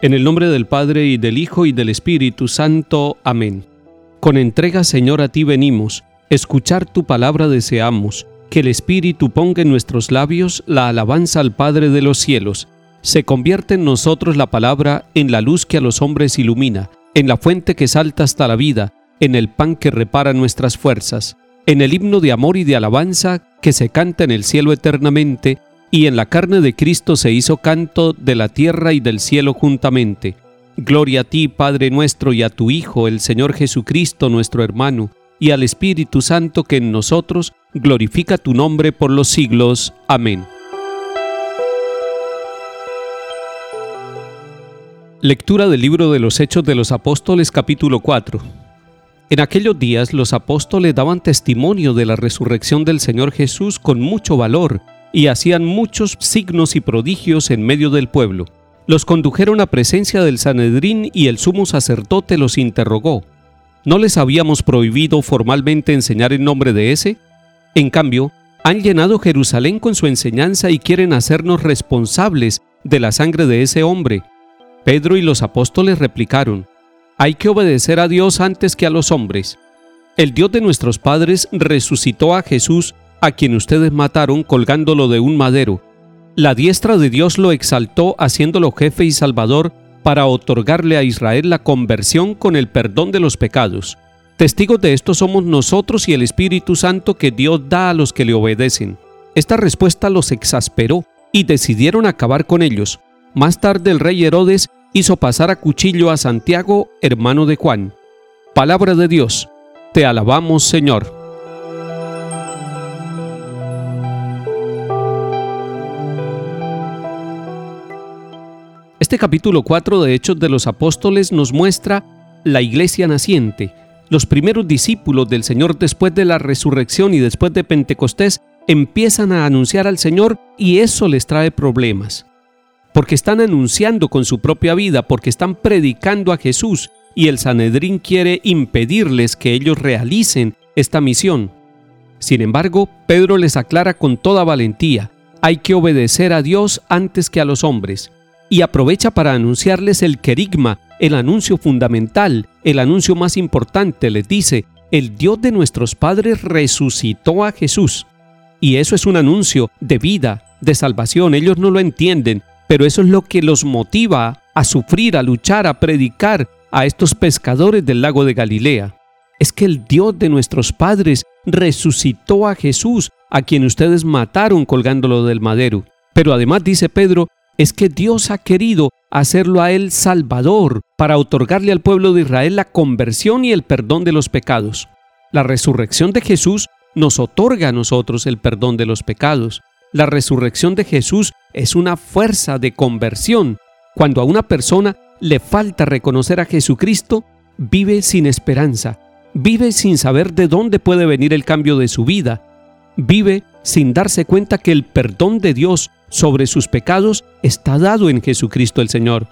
En el nombre del Padre y del Hijo y del Espíritu Santo. Amén. Con entrega, Señor, a ti venimos. Escuchar tu palabra deseamos. Que el Espíritu ponga en nuestros labios la alabanza al Padre de los cielos. Se convierte en nosotros la palabra en la luz que a los hombres ilumina, en la fuente que salta hasta la vida, en el pan que repara nuestras fuerzas, en el himno de amor y de alabanza que se canta en el cielo eternamente, y en la carne de Cristo se hizo canto de la tierra y del cielo juntamente. Gloria a ti, Padre nuestro, y a tu Hijo, el Señor Jesucristo, nuestro hermano, y al Espíritu Santo que en nosotros glorifica tu nombre por los siglos. Amén. Lectura del libro de los Hechos de los Apóstoles capítulo 4. En aquellos días los apóstoles daban testimonio de la resurrección del Señor Jesús con mucho valor y hacían muchos signos y prodigios en medio del pueblo. Los condujeron a presencia del Sanedrín y el sumo sacerdote los interrogó. ¿No les habíamos prohibido formalmente enseñar en nombre de ese? En cambio, han llenado Jerusalén con su enseñanza y quieren hacernos responsables de la sangre de ese hombre. Pedro y los apóstoles replicaron, hay que obedecer a Dios antes que a los hombres. El Dios de nuestros padres resucitó a Jesús a quien ustedes mataron colgándolo de un madero. La diestra de Dios lo exaltó haciéndolo jefe y salvador para otorgarle a Israel la conversión con el perdón de los pecados. Testigos de esto somos nosotros y el Espíritu Santo que Dios da a los que le obedecen. Esta respuesta los exasperó y decidieron acabar con ellos. Más tarde el rey Herodes hizo pasar a cuchillo a Santiago, hermano de Juan. Palabra de Dios. Te alabamos, Señor. Este capítulo 4 de Hechos de los Apóstoles nos muestra la iglesia naciente. Los primeros discípulos del Señor después de la resurrección y después de Pentecostés empiezan a anunciar al Señor y eso les trae problemas. Porque están anunciando con su propia vida, porque están predicando a Jesús y el Sanedrín quiere impedirles que ellos realicen esta misión. Sin embargo, Pedro les aclara con toda valentía, hay que obedecer a Dios antes que a los hombres y aprovecha para anunciarles el querigma, el anuncio fundamental, el anuncio más importante. Les dice, el Dios de nuestros padres resucitó a Jesús. Y eso es un anuncio de vida, de salvación. Ellos no lo entienden, pero eso es lo que los motiva a sufrir, a luchar, a predicar a estos pescadores del lago de Galilea. Es que el Dios de nuestros padres resucitó a Jesús, a quien ustedes mataron colgándolo del madero. Pero además dice Pedro, es que Dios ha querido hacerlo a Él Salvador para otorgarle al pueblo de Israel la conversión y el perdón de los pecados. La resurrección de Jesús nos otorga a nosotros el perdón de los pecados. La resurrección de Jesús es una fuerza de conversión. Cuando a una persona le falta reconocer a Jesucristo, vive sin esperanza, vive sin saber de dónde puede venir el cambio de su vida, vive sin darse cuenta que el perdón de Dios sobre sus pecados está dado en Jesucristo el Señor.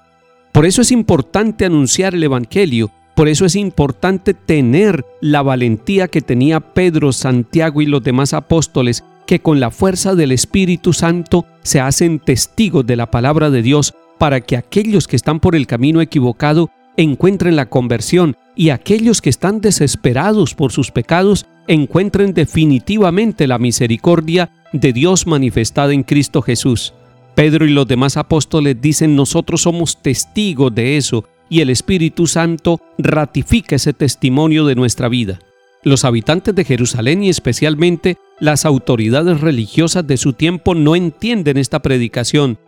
Por eso es importante anunciar el Evangelio, por eso es importante tener la valentía que tenía Pedro, Santiago y los demás apóstoles, que con la fuerza del Espíritu Santo se hacen testigos de la palabra de Dios para que aquellos que están por el camino equivocado encuentren la conversión y aquellos que están desesperados por sus pecados encuentren definitivamente la misericordia de Dios manifestada en Cristo Jesús. Pedro y los demás apóstoles dicen nosotros somos testigos de eso y el Espíritu Santo ratifica ese testimonio de nuestra vida. Los habitantes de Jerusalén y especialmente las autoridades religiosas de su tiempo no entienden esta predicación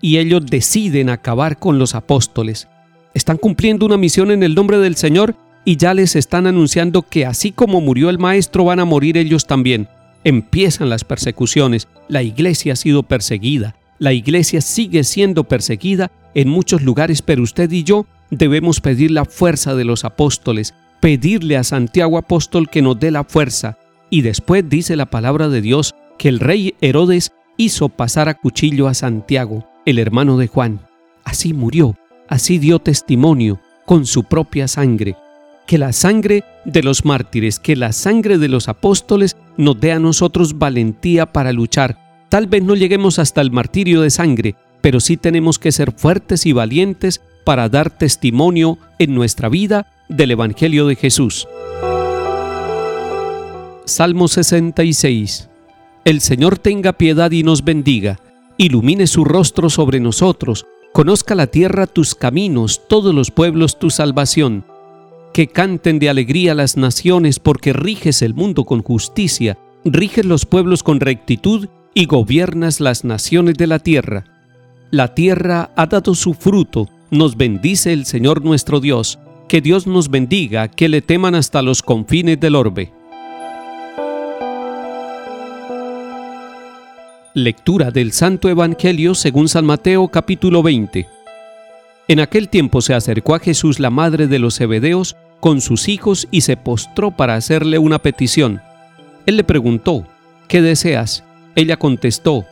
y ellos deciden acabar con los apóstoles. Están cumpliendo una misión en el nombre del Señor y ya les están anunciando que así como murió el Maestro van a morir ellos también. Empiezan las persecuciones, la iglesia ha sido perseguida, la iglesia sigue siendo perseguida en muchos lugares, pero usted y yo debemos pedir la fuerza de los apóstoles, pedirle a Santiago apóstol que nos dé la fuerza. Y después dice la palabra de Dios que el rey Herodes hizo pasar a cuchillo a Santiago, el hermano de Juan. Así murió, así dio testimonio con su propia sangre que la sangre de los mártires, que la sangre de los apóstoles nos dé a nosotros valentía para luchar. Tal vez no lleguemos hasta el martirio de sangre, pero sí tenemos que ser fuertes y valientes para dar testimonio en nuestra vida del Evangelio de Jesús. Salmo 66 El Señor tenga piedad y nos bendiga, ilumine su rostro sobre nosotros, conozca la tierra tus caminos, todos los pueblos tu salvación. Que canten de alegría las naciones porque riges el mundo con justicia, riges los pueblos con rectitud y gobiernas las naciones de la tierra. La tierra ha dado su fruto, nos bendice el Señor nuestro Dios, que Dios nos bendiga, que le teman hasta los confines del orbe. Lectura del Santo Evangelio según San Mateo capítulo 20. En aquel tiempo se acercó a Jesús la madre de los Zebedeos con sus hijos y se postró para hacerle una petición. Él le preguntó, ¿qué deseas? Ella contestó,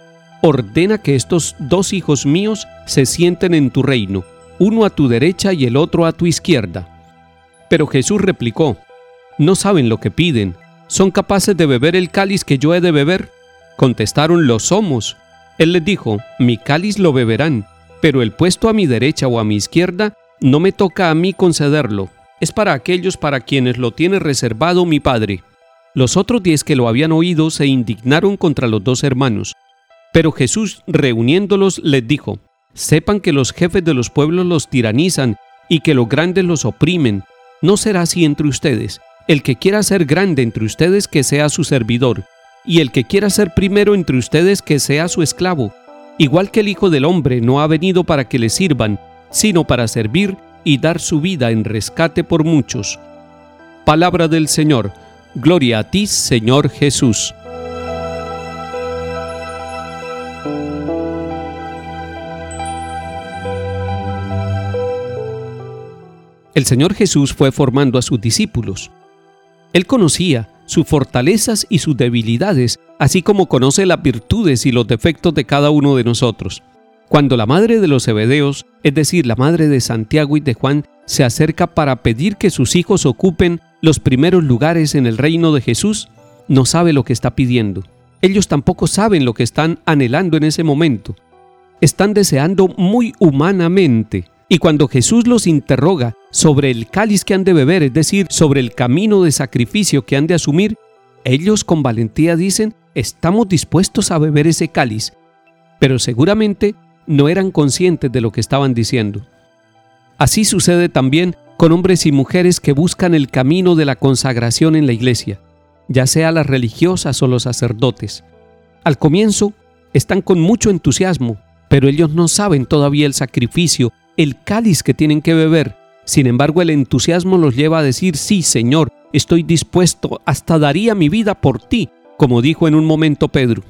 ordena que estos dos hijos míos se sienten en tu reino, uno a tu derecha y el otro a tu izquierda. Pero Jesús replicó, no saben lo que piden, ¿son capaces de beber el cáliz que yo he de beber? Contestaron, lo somos. Él les dijo, mi cáliz lo beberán, pero el puesto a mi derecha o a mi izquierda no me toca a mí concederlo, es para aquellos para quienes lo tiene reservado mi Padre. Los otros diez que lo habían oído se indignaron contra los dos hermanos. Pero Jesús, reuniéndolos, les dijo, Sepan que los jefes de los pueblos los tiranizan y que los grandes los oprimen. No será así entre ustedes. El que quiera ser grande entre ustedes, que sea su servidor, y el que quiera ser primero entre ustedes, que sea su esclavo. Igual que el Hijo del Hombre no ha venido para que le sirvan, sino para servir y dar su vida en rescate por muchos. Palabra del Señor. Gloria a ti, Señor Jesús. el Señor Jesús fue formando a sus discípulos. Él conocía sus fortalezas y sus debilidades, así como conoce las virtudes y los defectos de cada uno de nosotros. Cuando la madre de los Zebedeos, es decir, la madre de Santiago y de Juan, se acerca para pedir que sus hijos ocupen los primeros lugares en el reino de Jesús, no sabe lo que está pidiendo. Ellos tampoco saben lo que están anhelando en ese momento. Están deseando muy humanamente y cuando Jesús los interroga sobre el cáliz que han de beber, es decir, sobre el camino de sacrificio que han de asumir, ellos con valentía dicen, estamos dispuestos a beber ese cáliz, pero seguramente no eran conscientes de lo que estaban diciendo. Así sucede también con hombres y mujeres que buscan el camino de la consagración en la iglesia, ya sea las religiosas o los sacerdotes. Al comienzo están con mucho entusiasmo, pero ellos no saben todavía el sacrificio el cáliz que tienen que beber. Sin embargo, el entusiasmo los lleva a decir, sí, Señor, estoy dispuesto, hasta daría mi vida por ti, como dijo en un momento Pedro.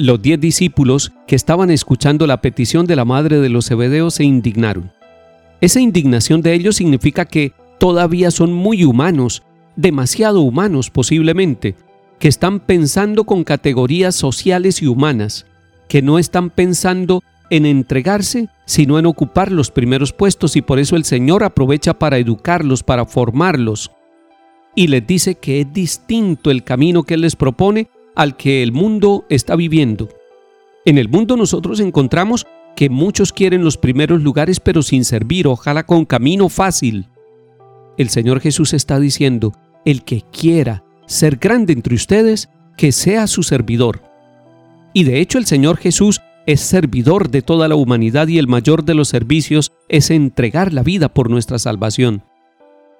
Los diez discípulos que estaban escuchando la petición de la madre de los Zebedeos se indignaron. Esa indignación de ellos significa que todavía son muy humanos, demasiado humanos posiblemente, que están pensando con categorías sociales y humanas, que no están pensando en entregarse, sino en ocupar los primeros puestos y por eso el Señor aprovecha para educarlos, para formarlos. Y les dice que es distinto el camino que Él les propone al que el mundo está viviendo. En el mundo nosotros encontramos que muchos quieren los primeros lugares pero sin servir, ojalá con camino fácil. El Señor Jesús está diciendo, el que quiera ser grande entre ustedes, que sea su servidor. Y de hecho el Señor Jesús es servidor de toda la humanidad y el mayor de los servicios es entregar la vida por nuestra salvación.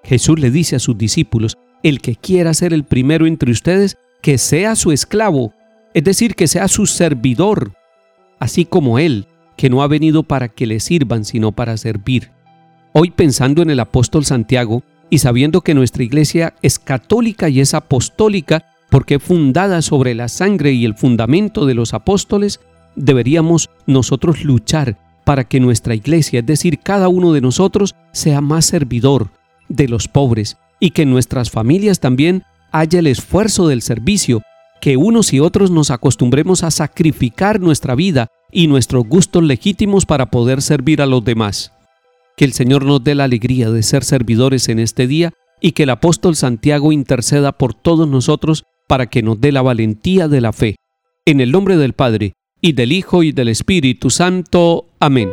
Jesús le dice a sus discípulos, el que quiera ser el primero entre ustedes, que sea su esclavo, es decir, que sea su servidor, así como Él, que no ha venido para que le sirvan, sino para servir. Hoy pensando en el apóstol Santiago y sabiendo que nuestra iglesia es católica y es apostólica, porque fundada sobre la sangre y el fundamento de los apóstoles, deberíamos nosotros luchar para que nuestra iglesia, es decir, cada uno de nosotros, sea más servidor de los pobres y que nuestras familias también haya el esfuerzo del servicio, que unos y otros nos acostumbremos a sacrificar nuestra vida y nuestros gustos legítimos para poder servir a los demás. Que el Señor nos dé la alegría de ser servidores en este día y que el apóstol Santiago interceda por todos nosotros para que nos dé la valentía de la fe. En el nombre del Padre, y del Hijo y del Espíritu Santo. Amén.